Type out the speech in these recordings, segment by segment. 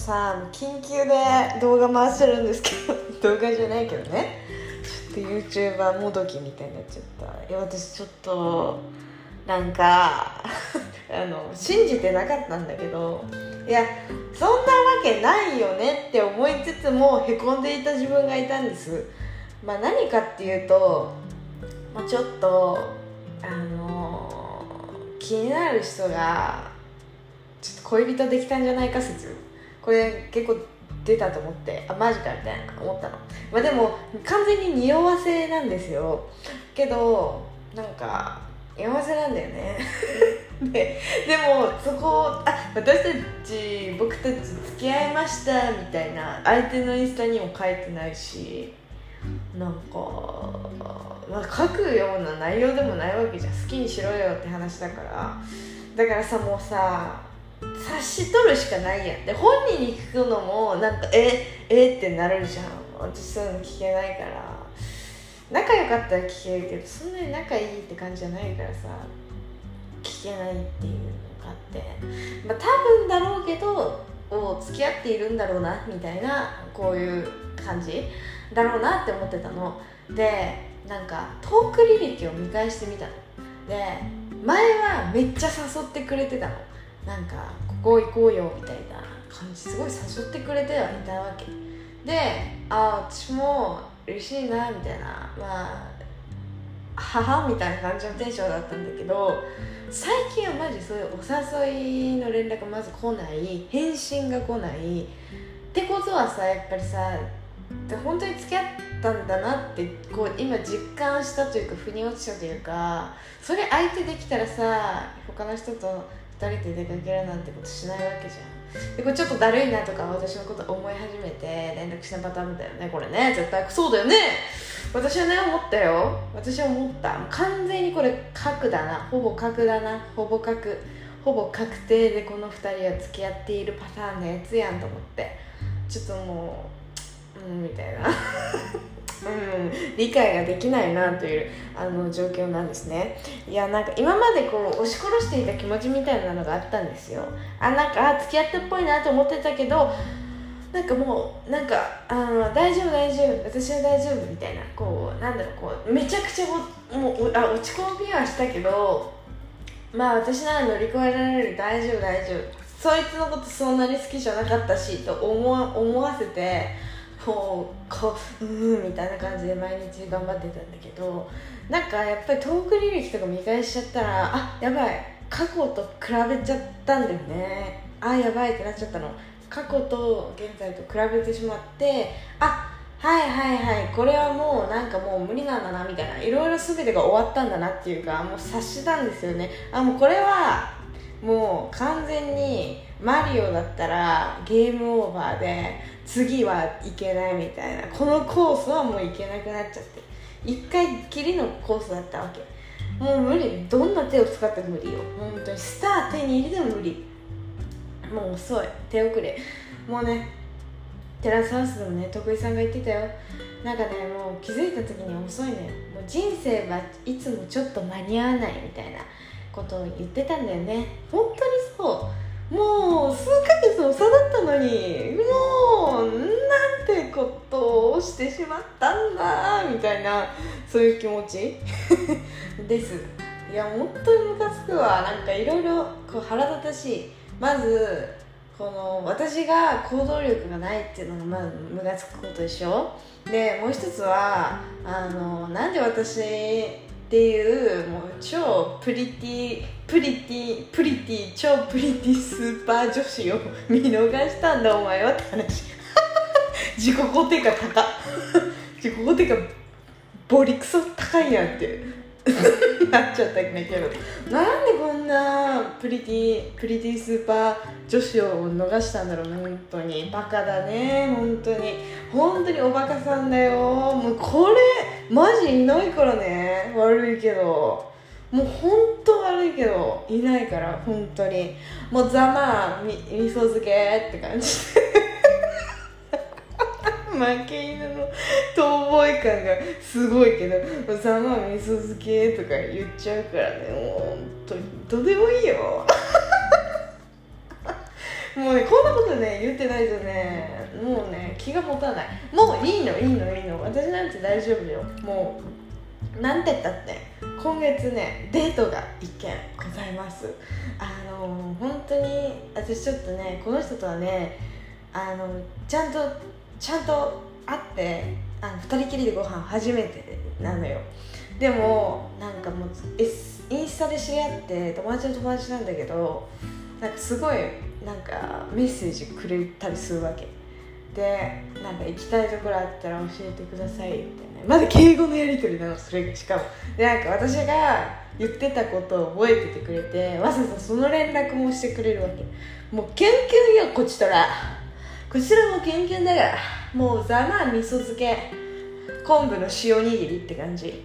さ緊急で動画回してるんですけど 動画じゃないけどね。ちょっと YouTuber もどきみたいになっちゃった。いや私ちょっとなんか あの信じてなかったんだけどいやそんなわけないよねって思いつつもへこんでいた自分がいたんです。まあ何かっていうと、まあ、ちょっとあの気になる人がちょっと恋人できたんじゃないか説。これ結構出たと思ってあマジかみたいな思ったの。まあでも完全に匂わせなんですよ。けどなんか匂わせなんだよね。ででもそこあ私たち僕たち付き合いましたみたいな相手のインスタにも書いてないしなんか、まあ、書くような内容でもないわけじゃん。好きにしろよって話だから。だからさもうさ察しとるしかないやん。で本人に聞くのもなんかええってなるじゃん。私そういうの聞けないから。仲良かったら聞けるけどそんなに仲いいって感じじゃないからさ。聞けないっていうのがあって。まあ多分だろうけどを付き合っているんだろうなみたいなこういう感じだろうなって思ってたの。でなんかトーク履歴を見返してみたの。で前はめっちゃ誘ってくれてたの。なんかここ行こうよみたいな感じ。すごい誘ってくれてはいたわけ。でああ私も嬉しいなみたいな。まあ母みたいな感じのテンションだったんだけど最近はマジそういうお誘いの連絡まず来ない。返信が来ない。ってことはさやっぱりさ本当に付き合ったんだなってこう今実感したというか腑に落ちたというかそれ相手できたらさ他の人と2人で出かけるなんてことしないわけじゃん。でこれちょっとだるいなとか私のこと思い始めて連絡しなパターンだよねこれね。絶対そうだよね。私はね思ったよ。私は思った。完全にこれ核だな。ほぼ核だな。ほぼ核。ほぼ確定でこの2人は付き合っているパターンのやつやんと思って。ちょっともううんみたいな。うん、理解ができないなというあの状況なんですね。いやなんか今までこう押し殺していた気持ちみたいなのがあったんですよ。あなんか付き合ってっぽいなと思ってたけどなんかもうなんかあの大丈夫大丈夫私は大丈夫みたいな。こうなんだろうこうめちゃくちゃもうあ落ち込みはしたけどまあ私なら乗り越えられる大丈夫大丈夫。そいつのことそんなに好きじゃなかったしと思思わせてこうこううんみたいな感じで毎日頑張ってたんだけどなんかやっぱりトーク履歴とか見返しちゃったらあやばい過去と比べちゃったんだよね。あやばいってなっちゃったの。過去と現在と比べてしまってあはいはいはいこれはもうなんかもう無理なんだなみたいないろいろ全てが終わったんだなっていうかもう察したんですよね。あもうこれはもう完全にマリオだったらゲームオーバーで次はいけないみたいな。このコースはもういけなくなっちゃって。一回きりのコースだったわけ。もう無理。どんな手を使っても無理よ。本当に。スター手に入れても無理。もう遅い。手遅れ。もうねテラスハウスでもね徳井さんが言ってたよ。なんかねもう気づいた時に遅いのよ。もう人生はいつもちょっと間に合わないみたいなことを言ってたんだよね。本当にそう。もう数ヶ月の差だったのにもうなんてことをしてしまったんだみたいなそういう気持ち？です。いや本当にムカつくわ。なんかいろいろ腹立たしい。まずこの私が行動力がないっていうのがまずムカつくことでしょ？でもう一つはあのなんで私っていうもう超プリティプリティプリティ超プリティスーパー女子を見逃したんだお前はって話。自己肯定感高自己肯定感ボリクソ高いやんって。なっちゃったんだけど。なんでこんなプリティプリティスーパー女子を逃したんだろうね本当に。バカだね本当に。本当におバカさんだよ。もうこれマジいないからね。悪いけど。もう本当悪いけど。いないから本当に。もうざまみ味噌漬けって感じ負け犬の遠吠え感がすごいけど「ざま味噌漬け」とか言っちゃうからねもう本当にどうでもいいよ。もうねこんなことね言ってないとねもうね気が持たない。もういいのいいのいいの。私なんて大丈夫よ。もうなんて言ったって今月ねデートが一件ございます。あの本当に私ちょっとねこの人とはねあのちゃんとちゃんと会ってあの2人きりでご飯初めてなのよ。でもなんかもう、S、インスタで知り合って友達の友達なんだけどなんかすごいなんかメッセージくれたりするわけ。でなんか行きたいところあったら教えてくださいみたいなまだ敬語のやり取りなのそれしかも。でなんか私が言ってたことを覚えててくれてわざわざその連絡もしてくれるわけ。もうキュンキュンよこちとら。こちらもキュンキュンだからもうざまあ味噌漬け。昆布の塩握りって感じ。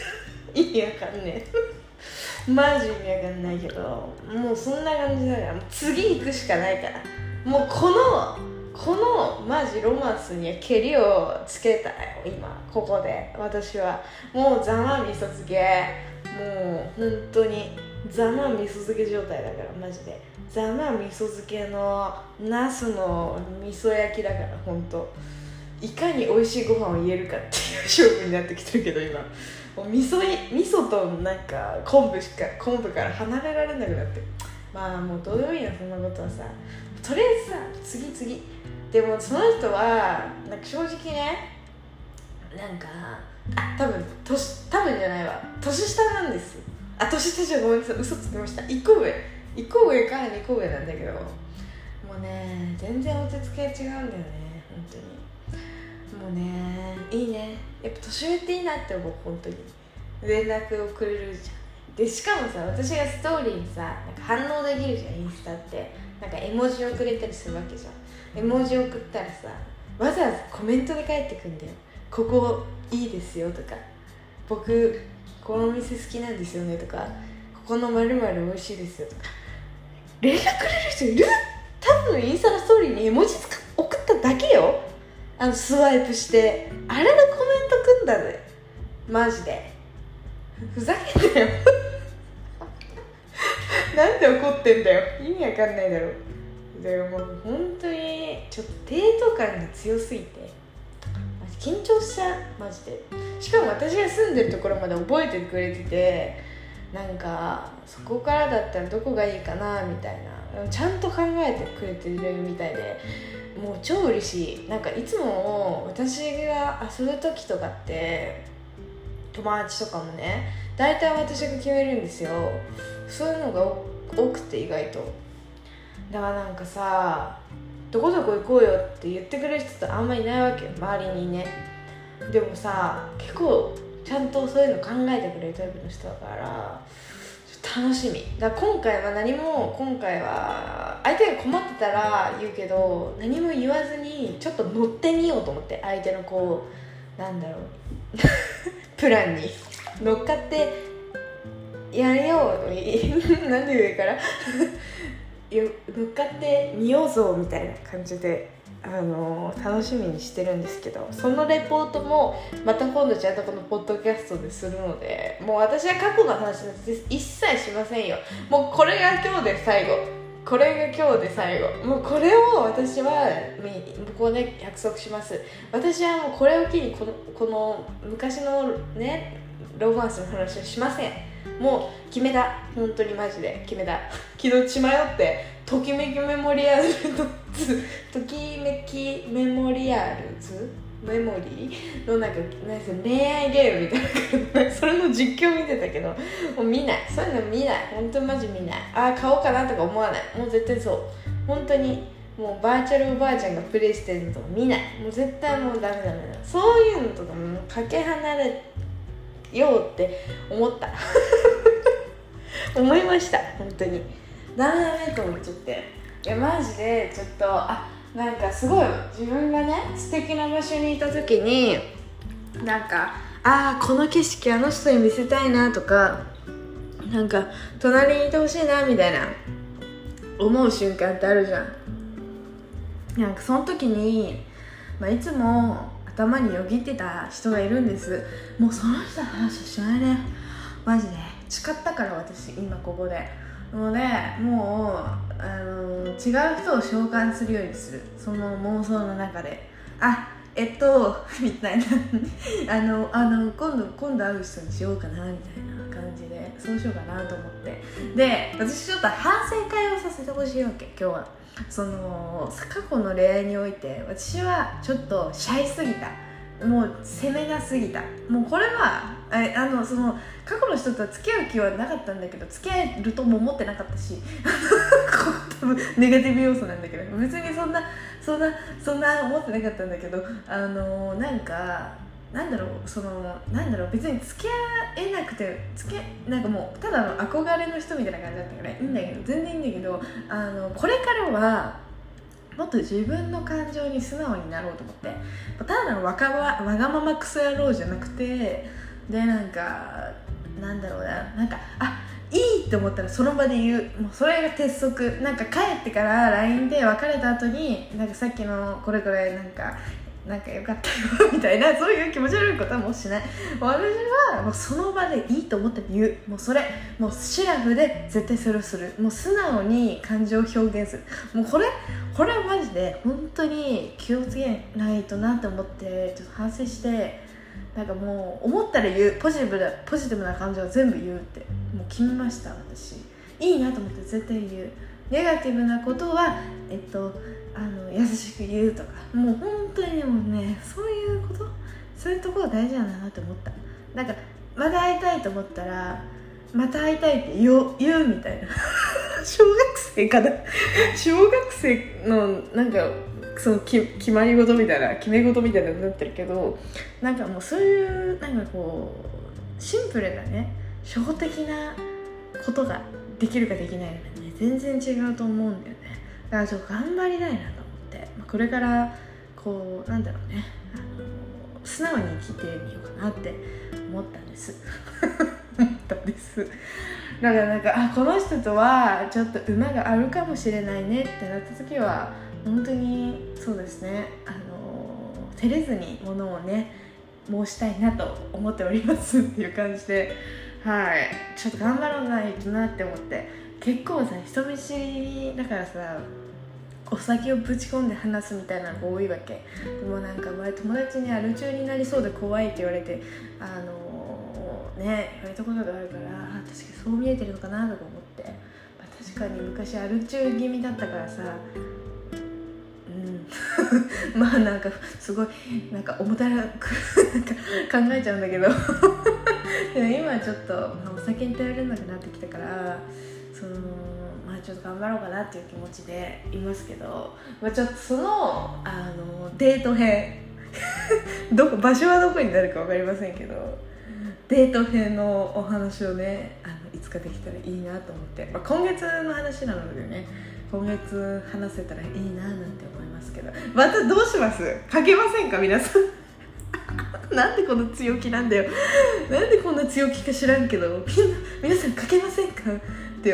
意味わかんねえ。マジ意味わかんないけどもうそんな感じだから次行くしかないから。もうこのこのマジロマンスにはけりをつけたよ今。ここで。私は。もうざま味噌漬け。もう本当にざま味噌漬け状態だからマジで。ざま味噌漬けのナスの味噌焼きだから本当いかに美味しいご飯を言えるかっていう勝負になってきてるけど今。もう味噌味噌となんか昆布しか昆布から離れられなくなって。まあもうどうでもいいなそんなことはさ。とりあえずさ次次。でもその人はなんか正直ねなんか多分年多分じゃないわ。年下なんです。あ年下じゃごめんなさい。嘘つきました。1個上。1個上から2個上なんだけどもうね全然落ち着け違うんだよね本当に。もうねいいね。やっぱ年上っていいなって思う本当に連絡をくれるじゃんでしかもさ私がストーリーにさなんか反応できるじゃんインスタって。なんか絵文字をくれたりするわけじゃん。絵文字送ったらさわざわざコメントで返ってくんだよ。ここいいですよとか。僕このお店好きなんですよねとか。ここのまる美味しいですよとか。連絡くれる人いる？多分インスタのストーリーに絵文字送っただけよ。あのスワイプしてあれでコメントくんだぜ。マジで。ふざけんなよ。なんで怒ってんだよ。意味わかんないだろ。でももう本当にちょっとデート感が強すぎて。緊張しちゃう。マジで。しかも私が住んでるところまで覚えてくれてて。なんかそこからだったらどこがいいかなみたいな。ちゃんと考えてくれてるみたいでもう超嬉しい。なんかいつも私が遊ぶ時とかって友達とかもね大体私が決めるんですよ。そういうのが多くて意外と。だからなんかさどこどこ行こうよって言ってくれる人ってあんまりいないわけよ。周りにね。でもさ結構ちゃんとそういうの考えてくれるタイプの人だから楽しみ。だから今回は何も今回は相手が困ってたら言うけど何も言わずにちょっと乗ってみようと思って相手のこうなんだろう プランに。乗っかってやれよう なんで上から。乗っかってみようぞみたいな感じであの楽しみにしてるんですけどそのレポートもまた今度ちゃんとこのポッドキャストでするのでもう私は過去の話なんて一切しませんよ。もうこれが今日で最後。これが今日で最後。もうこれを私はここで約束します。私はもうこれを機にこのこの昔のねロマンスの話はしません。もう決めた。本当にマジで。決めた。昨日血迷って。ときめきメモリアルのときめきメモリアルズメモリーのなんかなんか恋愛ゲームみたいなそれの実況見てたけど。もう見ない。そういうの見ない。本当マジ見ない。ああ買おうかなとか思わない。もう絶対そう。本当にもうバーチャルおばあちゃんがプレイしてるのとか見ない。もう絶対もうダメダメだ。そういうのとかもかけ離れようって思った。思いました本当に。ダメダメと思っちゃって。いやマジでちょっとあなんかすごい自分がね素敵な場所にいた時になんかああこの景色あの人に見せたいなとかなんか隣にいてほしいなみたいな思う瞬間ってあるじゃん。なんかその時に、まあ、いつも頭によぎってた人がいるんです。もうその人の話はしないね。マジで。誓ったから私今ここで。もうねもうあの違う人を召喚するようにする。その妄想の中で。あえっと みたいな。あのあの今度今度会う人にしようかなみたいな感じで。そうしようかなと思って。で私ちょっと反省会をさせてほしいわけ今日は。その過去の恋愛において私はちょっとシャイすぎた。もう攻めがすぎた。もうこれはあのその過去の人とは付き合う気はなかったんだけど付き合えるとも思ってなかったし 多分ネガティブ要素なんだけど別にそんなそんなそんな思ってなかったんだけどあのなんかなんだろうそのなんだろう別に付き合えなくて付きなんかもうただの憧れの人みたいな感じだったからいいんだけど全然いいんだけどあのこれからはもっと自分の感情に素直になろうと思って。ただのわかわわがままクソ野郎じゃなくてでなんかなんだろうななんかあいいって思ったらその場で言う。もうそれが鉄則。なんか帰ってから LINE で別れた後になんかさっきのこれこれなんかなんかよかったよみたいなそういう気持ち悪いことはもうしない。私はもうその場でいいと思って言う。もうそれ。もうシラフで絶対それをする。もう素直に感情を表現する。もうこれこれはマジで本当に気をつけないとなって思ってちょっと反省してなんかもう思ったら言う。ポジティブなポジティブな感情は全部言うって。もう決めました私。いいなと思って絶対言う。ネガティブなことはえっとあの優しく言うとか。もう本当にもねそういうこと？そういうところ大事なんだなって思った。なんかまた会いたいと思ったらまた会いたいって言う言うみたいな。小学生かな？小学生のなんかそのき決まり事みたいな決め事みたいなになってるけどなんかもうそういうなんかこうシンプルなね初歩的なことができるかできないのがね全然違うと思うんだよね。だからちょっと頑張りたいなと思って。これからこうなんだろうね。あの素直に生きてみようかなって思ったんです。思ったんです。だからなんかあこの人とはちょっと馬があるかもしれないねってなった時は本当にそうですね。あの照れずにものをね申したいなと思っておりますっていう感じではい。ちょっと頑張らないとなって思って。結構さ人見知りだからさお酒をぶち込んで話すみたいなのが多いわけ。でもなんか前友達にアル中になりそうで怖いって言われてあのー、ね言われたことがあるからあ確かにそう見えてるのかなとか思って、まあ、確かに昔アル中気味だったからさうん。まあなんかすごいなんか重たらく考えちゃうんだけど。でも今ちょっと、まあ、お酒に頼れなくなってきたからそのまあちょっと頑張ろうかなっていう気持ちでいますけど、まあ、ちょっとそのあのデート編。どこ場所はどこになるか分かりませんけどデート編のお話をねあのいつかできたらいいなと思って、まあ、今月の話なのでね今月話せたらいいななんて思いますけど。またどうします？かけませんか？皆さん。なんでこの強気なんだよ。なんでこんな強気か知らんけど。みんな皆さんかけませんか？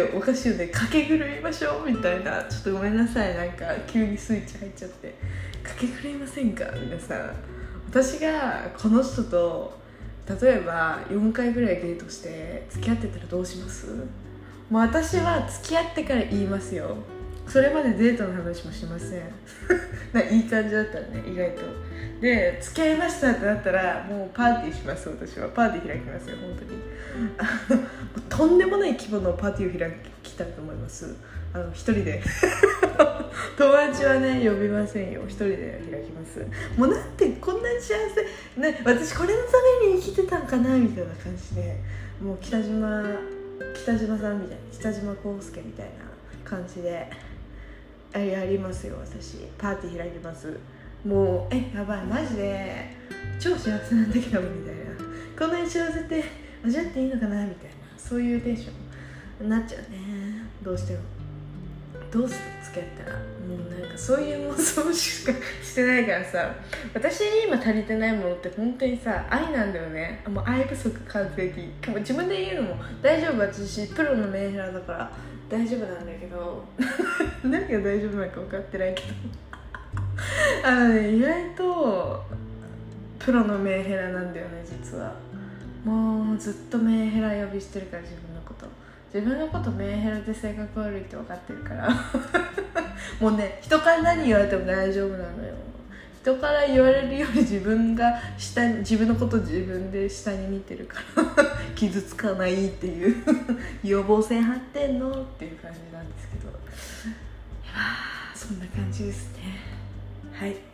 っておかしいよねかけ狂いましょうみたいなちょっとごめんなさい。なんか急にスイッチ入っちゃって。かけ狂いませんか？皆さん私がこの人と例えば4回ぐらいデートして付き合ってたらどうします？もう私は付き合ってから言いますよ。それまでデートの話もしません。いい感じだったらね意外と。で付き合いましたってなったらもうパーティーします私は。パーティー開きますよ本当に。とんでもない規模のパーティーを開きたいと思います。あの一人で。友達はね呼びませんよ。一人で開きます。もうなんてこんなに幸せ、ね、私これのために生きてたんかなみたいな感じで。もう北島北島さんみたいな。北島康介みたいな感じで。やりますよ私。パーティー開きます。もうえやばいマジで。超幸せなんだけどみたいな。こんなに幸せって味わっていいのかなみたいな。そういうテンションになっちゃうね。どうしても。どうする付き合ったら。もうなんかそういう妄想しかしてないからさ。私に今足りてないものって本当にさ愛なんだよね。もう愛不足完璧。自分で言うのも大丈夫私プロのメンヘラだから大丈夫なんだけど。何が大丈夫なのか分かってないけど。あのね意外とプロのメンヘラなんだよね実は。もうずっとメンヘラ呼びしてるから自分のこと。自分のことメンヘラで性格悪いって分かってるから。もうね人から何言われても大丈夫なのよ。人から言われるより自分が下に自分のこと自分で下に見てるから。傷つかないっていう。予防線張ってんのっていう感じなんですけど。いやそんな感じですね。はい。